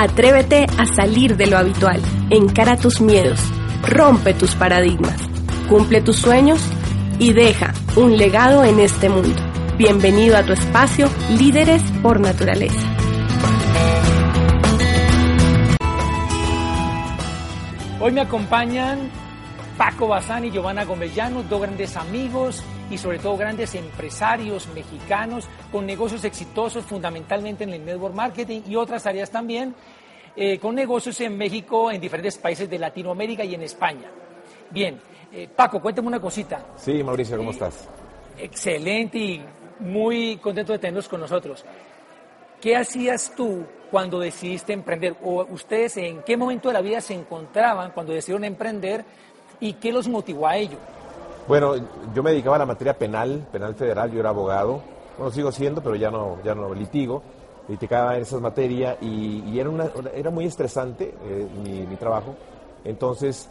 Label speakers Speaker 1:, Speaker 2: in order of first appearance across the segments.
Speaker 1: Atrévete a salir de lo habitual, encara tus miedos, rompe tus paradigmas, cumple tus sueños y deja un legado en este mundo. Bienvenido a tu espacio Líderes por Naturaleza.
Speaker 2: Hoy me acompañan Paco Bazán y Giovanna Gomellano, dos grandes amigos y sobre todo grandes empresarios mexicanos con negocios exitosos fundamentalmente en el network marketing y otras áreas también, eh, con negocios en México, en diferentes países de Latinoamérica y en España. Bien, eh, Paco, cuéntame una cosita.
Speaker 3: Sí, Mauricio, ¿cómo estás?
Speaker 2: Excelente y muy contento de tenerlos con nosotros. ¿Qué hacías tú cuando decidiste emprender? ¿O ustedes en qué momento de la vida se encontraban cuando decidieron emprender y qué los motivó a ello?
Speaker 3: Bueno, yo me dedicaba a la materia penal, penal federal, yo era abogado, bueno, sigo siendo, pero ya no, ya no litigo, litigaba en esas materias y, era, una, era muy estresante eh, mi, trabajo, entonces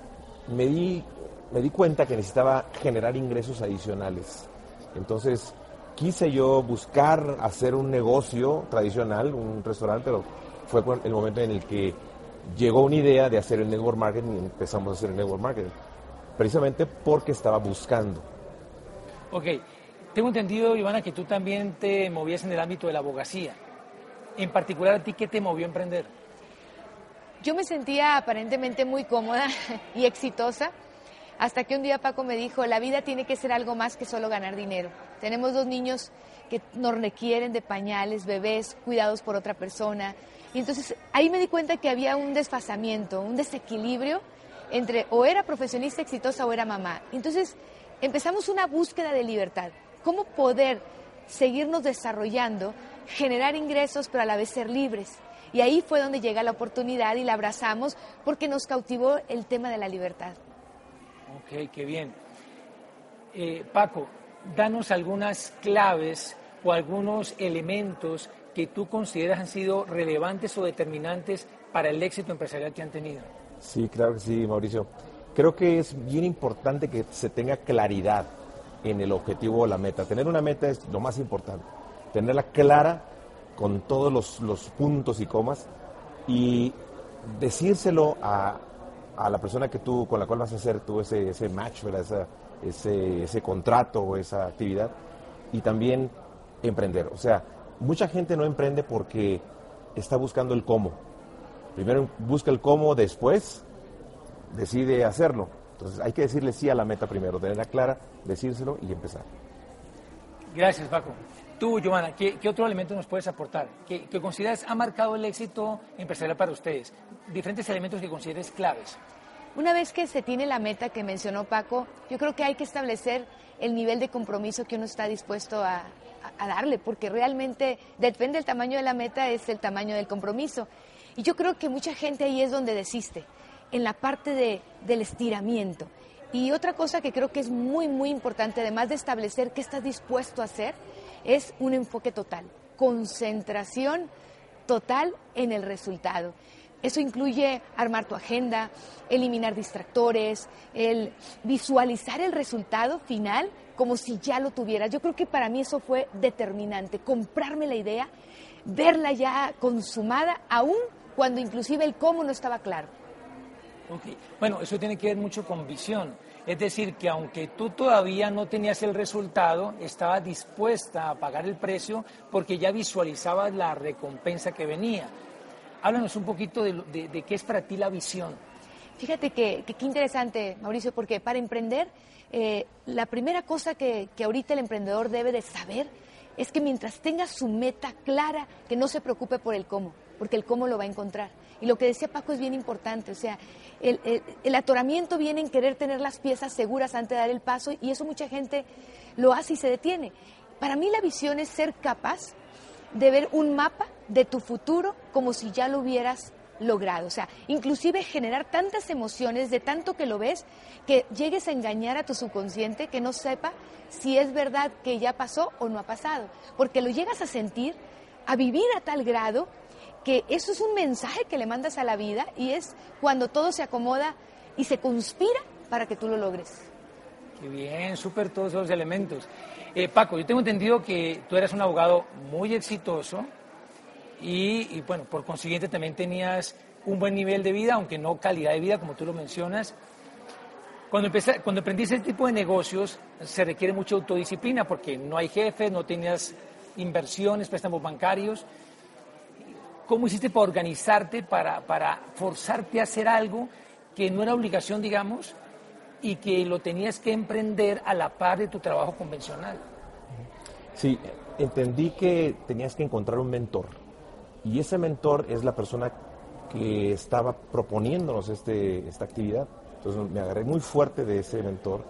Speaker 3: me di, me di cuenta que necesitaba generar ingresos adicionales. Entonces quise yo buscar hacer un negocio tradicional, un restaurante, pero fue el momento en el que llegó una idea de hacer el network marketing y empezamos a hacer el network marketing precisamente porque estaba buscando.
Speaker 2: Ok, tengo entendido, Ivana, que tú también te movías en el ámbito de la abogacía. En particular, ¿a ti qué te movió a emprender?
Speaker 4: Yo me sentía aparentemente muy cómoda y exitosa hasta que un día Paco me dijo, la vida tiene que ser algo más que solo ganar dinero. Tenemos dos niños que nos requieren de pañales, bebés, cuidados por otra persona. Y entonces ahí me di cuenta que había un desfasamiento, un desequilibrio entre o era profesionista exitosa o era mamá. Entonces empezamos una búsqueda de libertad. ¿Cómo poder seguirnos desarrollando, generar ingresos, pero a la vez ser libres? Y ahí fue donde llega la oportunidad y la abrazamos porque nos cautivó el tema de la libertad.
Speaker 2: Ok, qué bien. Eh, Paco, danos algunas claves o algunos elementos que tú consideras han sido relevantes o determinantes para el éxito empresarial que han tenido.
Speaker 3: Sí, claro que sí, Mauricio. Creo que es bien importante que se tenga claridad en el objetivo o la meta. Tener una meta es lo más importante. Tenerla clara con todos los, puntos y comas y decírselo a, la persona que tú, con la cual vas a hacer tú ese, ese match, ese, ese contrato o esa actividad y también emprender. O sea, mucha gente no emprende porque está buscando el cómo Primero busca el cómo, después decide hacerlo. Entonces hay que decirle sí a la meta primero, tenerla clara, decírselo y empezar.
Speaker 2: Gracias, Paco. Tú, Giovanna, ¿qué, otro elemento nos puedes aportar? ¿Qué, consideras ha marcado el éxito empresarial para ustedes? Diferentes elementos que consideres claves.
Speaker 4: Una vez que se tiene la meta que mencionó Paco, yo creo que hay que establecer el nivel de compromiso que uno está dispuesto a, a darle, porque realmente depende del tamaño de la meta, es el tamaño del compromiso. Y yo creo que mucha gente ahí es donde desiste, en la parte de, del estiramiento. Y otra cosa que creo que es muy, muy importante, además de establecer qué estás dispuesto a hacer, es un enfoque total, concentración total en el resultado. Eso incluye armar tu agenda, eliminar distractores, el visualizar el resultado final como si ya lo tuvieras. Yo creo que para mí eso fue determinante, comprarme la idea, verla ya consumada, aún cuando inclusive el cómo no estaba claro.
Speaker 2: Bueno, eso tiene que ver mucho con visión. Es decir, que aunque tú todavía no tenías el resultado, estaba dispuesta a pagar el precio porque ya visualizabas la recompensa que venía. Háblanos un poquito de, qué es para ti la visión.
Speaker 4: Fíjate que qué interesante, Mauricio, porque para emprender, eh, la primera cosa que, que ahorita el emprendedor debe de saber es que mientras tenga su meta clara, que no se preocupe por el cómo porque el cómo lo va a encontrar. Y lo que decía Paco es bien importante, o sea, el, atoramiento viene en querer tener las piezas seguras antes de dar el paso y eso mucha gente lo hace y se detiene. Para mí la visión es ser capaz de ver un mapa de tu futuro como si ya lo hubieras logrado. O sea, inclusive generar tantas emociones de tanto que lo ves que llegues a engañar a tu subconsciente que no sepa si es verdad que ya pasó o no ha pasado. Porque lo llegas a sentir, a vivir a tal grado que eso es un mensaje que le mandas a la vida y es cuando todo se acomoda y se conspira para que tú lo logres.
Speaker 2: Qué bien, súper todos esos elementos. Eh, Paco, yo tengo entendido que tú eres un abogado muy exitoso y, bueno, por consiguiente también tenías un buen nivel de vida, aunque no calidad de vida, como tú lo mencionas. Cuando, empecé, cuando aprendiste ese tipo de negocios, se requiere mucha autodisciplina porque no hay jefes, no tenías inversiones, préstamos bancarios. ¿Cómo hiciste para organizarte, para, para forzarte a hacer algo que no era obligación, digamos, y que lo tenías que emprender a la par de tu trabajo convencional?
Speaker 3: Sí, entendí que tenías que encontrar un mentor. Y ese mentor es la persona que estaba proponiéndonos este, esta actividad. Entonces me agarré muy fuerte de ese mentor,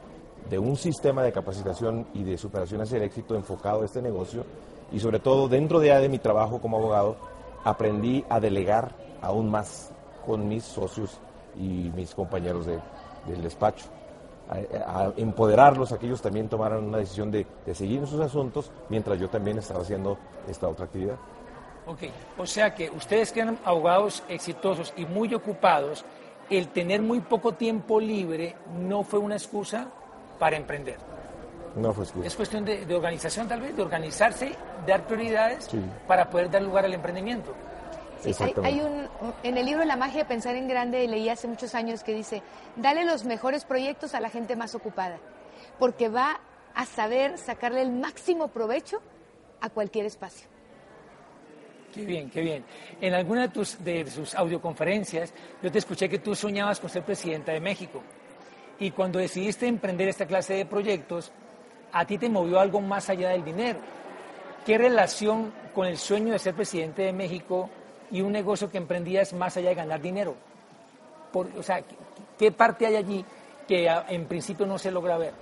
Speaker 3: de un sistema de capacitación y de superación hacia el éxito enfocado a este negocio. Y sobre todo dentro de, mi trabajo como abogado, aprendí a delegar aún más con mis socios y mis compañeros de, del despacho a, empoderarlos, a que ellos también tomaran una decisión de, seguir en sus asuntos, mientras yo también estaba haciendo esta otra actividad.
Speaker 2: Ok, o sea que ustedes que eran abogados exitosos y muy ocupados, el tener muy poco tiempo libre no fue una excusa para emprender.
Speaker 3: No fue excusa.
Speaker 2: Es cuestión de, organización tal vez, de organizarse, dar prioridades para poder dar lugar al emprendimiento
Speaker 4: hay, un, en el libro La magia de pensar en grande leí hace muchos años que dice, dale los mejores proyectos a la gente más ocupada, porque va a saber sacarle el máximo provecho a cualquier espacio.
Speaker 2: Qué bien, qué bien. En alguna de, tus, de sus audioconferencias yo te escuché que tú soñabas con ser presidenta de México. Y cuando decidiste emprender esta clase de proyectos, a ti te movió algo más allá del dinero. ¿Qué relación con el sueño de ser presidente de México y un negocio que emprendías más allá de ganar dinero. o sea, ¿qué parte hay allí que en principio no se logra ver?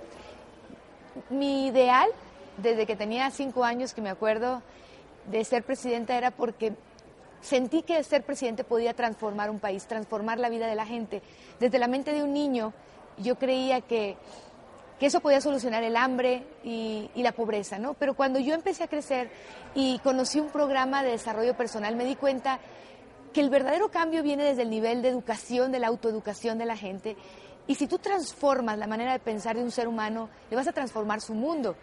Speaker 4: Mi ideal, desde que tenía cinco años, que me acuerdo de ser presidenta, era porque sentí que ser presidente podía transformar un país, transformar la vida de la gente. Desde la mente de un niño, yo creía que que eso podía solucionar el hambre y, la pobreza, ¿no? Pero cuando yo empecé a crecer y conocí un programa de desarrollo personal, me di cuenta que el verdadero cambio viene desde el nivel de educación, de la autoeducación de la gente. Y si tú transformas la manera de pensar de un ser humano, le vas a transformar su mundo.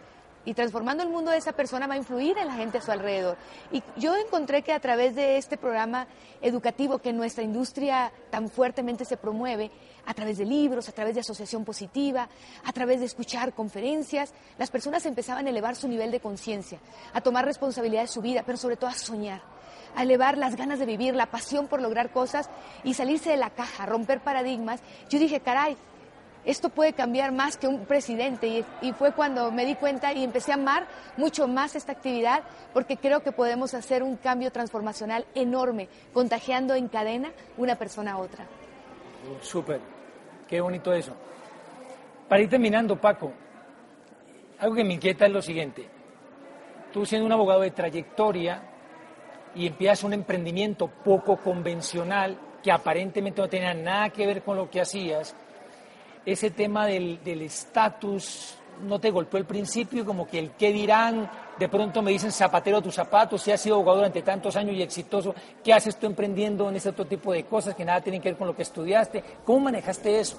Speaker 4: Y transformando el mundo de esa persona va a influir en la gente a su alrededor. Y yo encontré que a través de este programa educativo que nuestra industria tan fuertemente se promueve, a través de libros, a través de asociación positiva, a través de escuchar conferencias, las personas empezaban a elevar su nivel de conciencia, a tomar responsabilidad de su vida, pero sobre todo a soñar, a elevar las ganas de vivir, la pasión por lograr cosas y salirse de la caja, romper paradigmas. Yo dije, caray, esto puede cambiar más que un presidente y, fue cuando me di cuenta y empecé a amar mucho más esta actividad porque creo que podemos hacer un cambio transformacional enorme, contagiando en cadena una persona a otra.
Speaker 2: Súper. Qué bonito eso. Para ir terminando, Paco, algo que me inquieta es lo siguiente. Tú siendo un abogado de trayectoria y empiezas un emprendimiento poco convencional que aparentemente no tenía nada que ver con lo que hacías, ese tema del estatus no te golpeó al principio, como que el qué dirán, de pronto me dicen zapatero a tus zapatos, si has sido abogado durante tantos años y exitoso, ¿qué haces tú emprendiendo en ese otro tipo de cosas que nada tienen que ver con lo que estudiaste? ¿Cómo manejaste eso?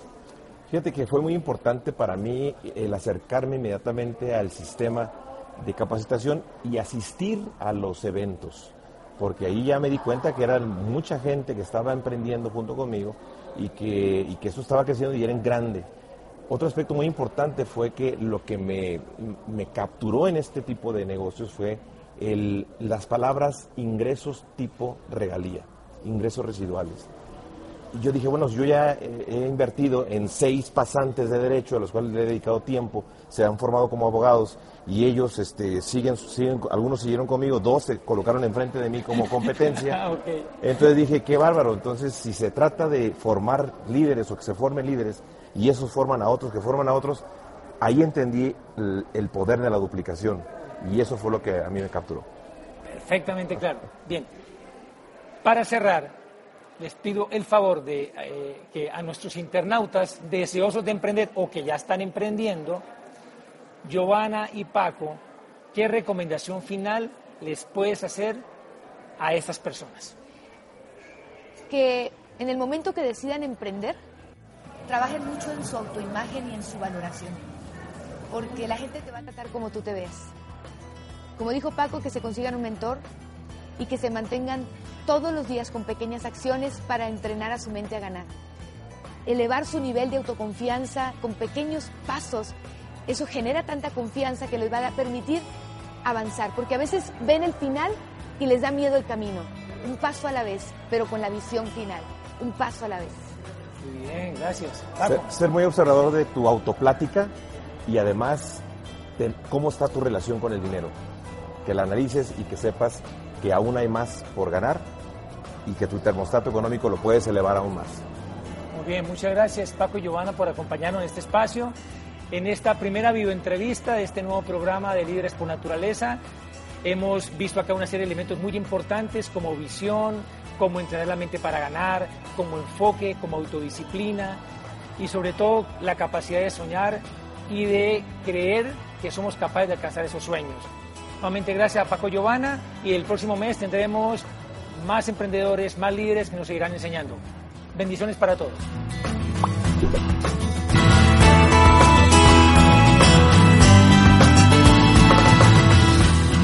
Speaker 3: Fíjate que fue muy importante para mí el acercarme inmediatamente al sistema de capacitación y asistir a los eventos, porque ahí ya me di cuenta que era mucha gente que estaba emprendiendo junto conmigo y que, y que eso estaba creciendo y era en grande. Otro aspecto muy importante fue que lo que me, capturó en este tipo de negocios fue el, las palabras ingresos tipo regalía, ingresos residuales. Y yo dije, bueno, yo ya he invertido en seis pasantes de derecho a los cuales le he dedicado tiempo, se han formado como abogados y ellos este, siguen, siguen, algunos siguieron conmigo, dos se colocaron enfrente de mí como competencia.
Speaker 2: Ah,
Speaker 3: Entonces dije, qué bárbaro. Entonces, si se trata de formar líderes o que se formen líderes, y esos forman a otros, que forman a otros, ahí entendí el, poder de la duplicación y eso fue lo que a mí me capturó.
Speaker 2: Perfectamente claro. Bien, para cerrar, les pido el favor de eh, que a nuestros internautas deseosos de emprender o que ya están emprendiendo, Giovanna y Paco, ¿qué recomendación final les puedes hacer a estas personas?
Speaker 4: Que en el momento que decidan emprender, trabajen mucho en su autoimagen y en su valoración, porque la gente te va a tratar como tú te ves. Como dijo Paco, que se consigan un mentor, y que se mantengan todos los días con pequeñas acciones para entrenar a su mente a ganar. Elevar su nivel de autoconfianza con pequeños pasos, eso genera tanta confianza que les va a permitir avanzar, porque a veces ven el final y les da miedo el camino. Un paso a la vez, pero con la visión final. Un paso a la vez.
Speaker 2: Muy bien, gracias.
Speaker 3: Ser, ser, muy observador de tu autoplática y además de cómo está tu relación con el dinero. Que la analices y que sepas que aún hay más por ganar y que tu termostato económico lo puedes elevar aún más.
Speaker 2: Muy bien, muchas gracias Paco y Giovanna por acompañarnos en este espacio, en esta primera videoentrevista de este nuevo programa de Líderes por Naturaleza. Hemos visto acá una serie de elementos muy importantes como visión, como entrenar la mente para ganar, como enfoque, como autodisciplina y sobre todo la capacidad de soñar y de creer que somos capaces de alcanzar esos sueños. Nuevamente gracias a Paco Giovanna y el próximo mes tendremos más emprendedores, más líderes que nos seguirán enseñando. Bendiciones para todos.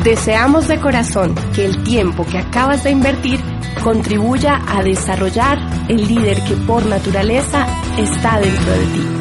Speaker 1: Deseamos de corazón que el tiempo que acabas de invertir contribuya a desarrollar el líder que por naturaleza está dentro de ti.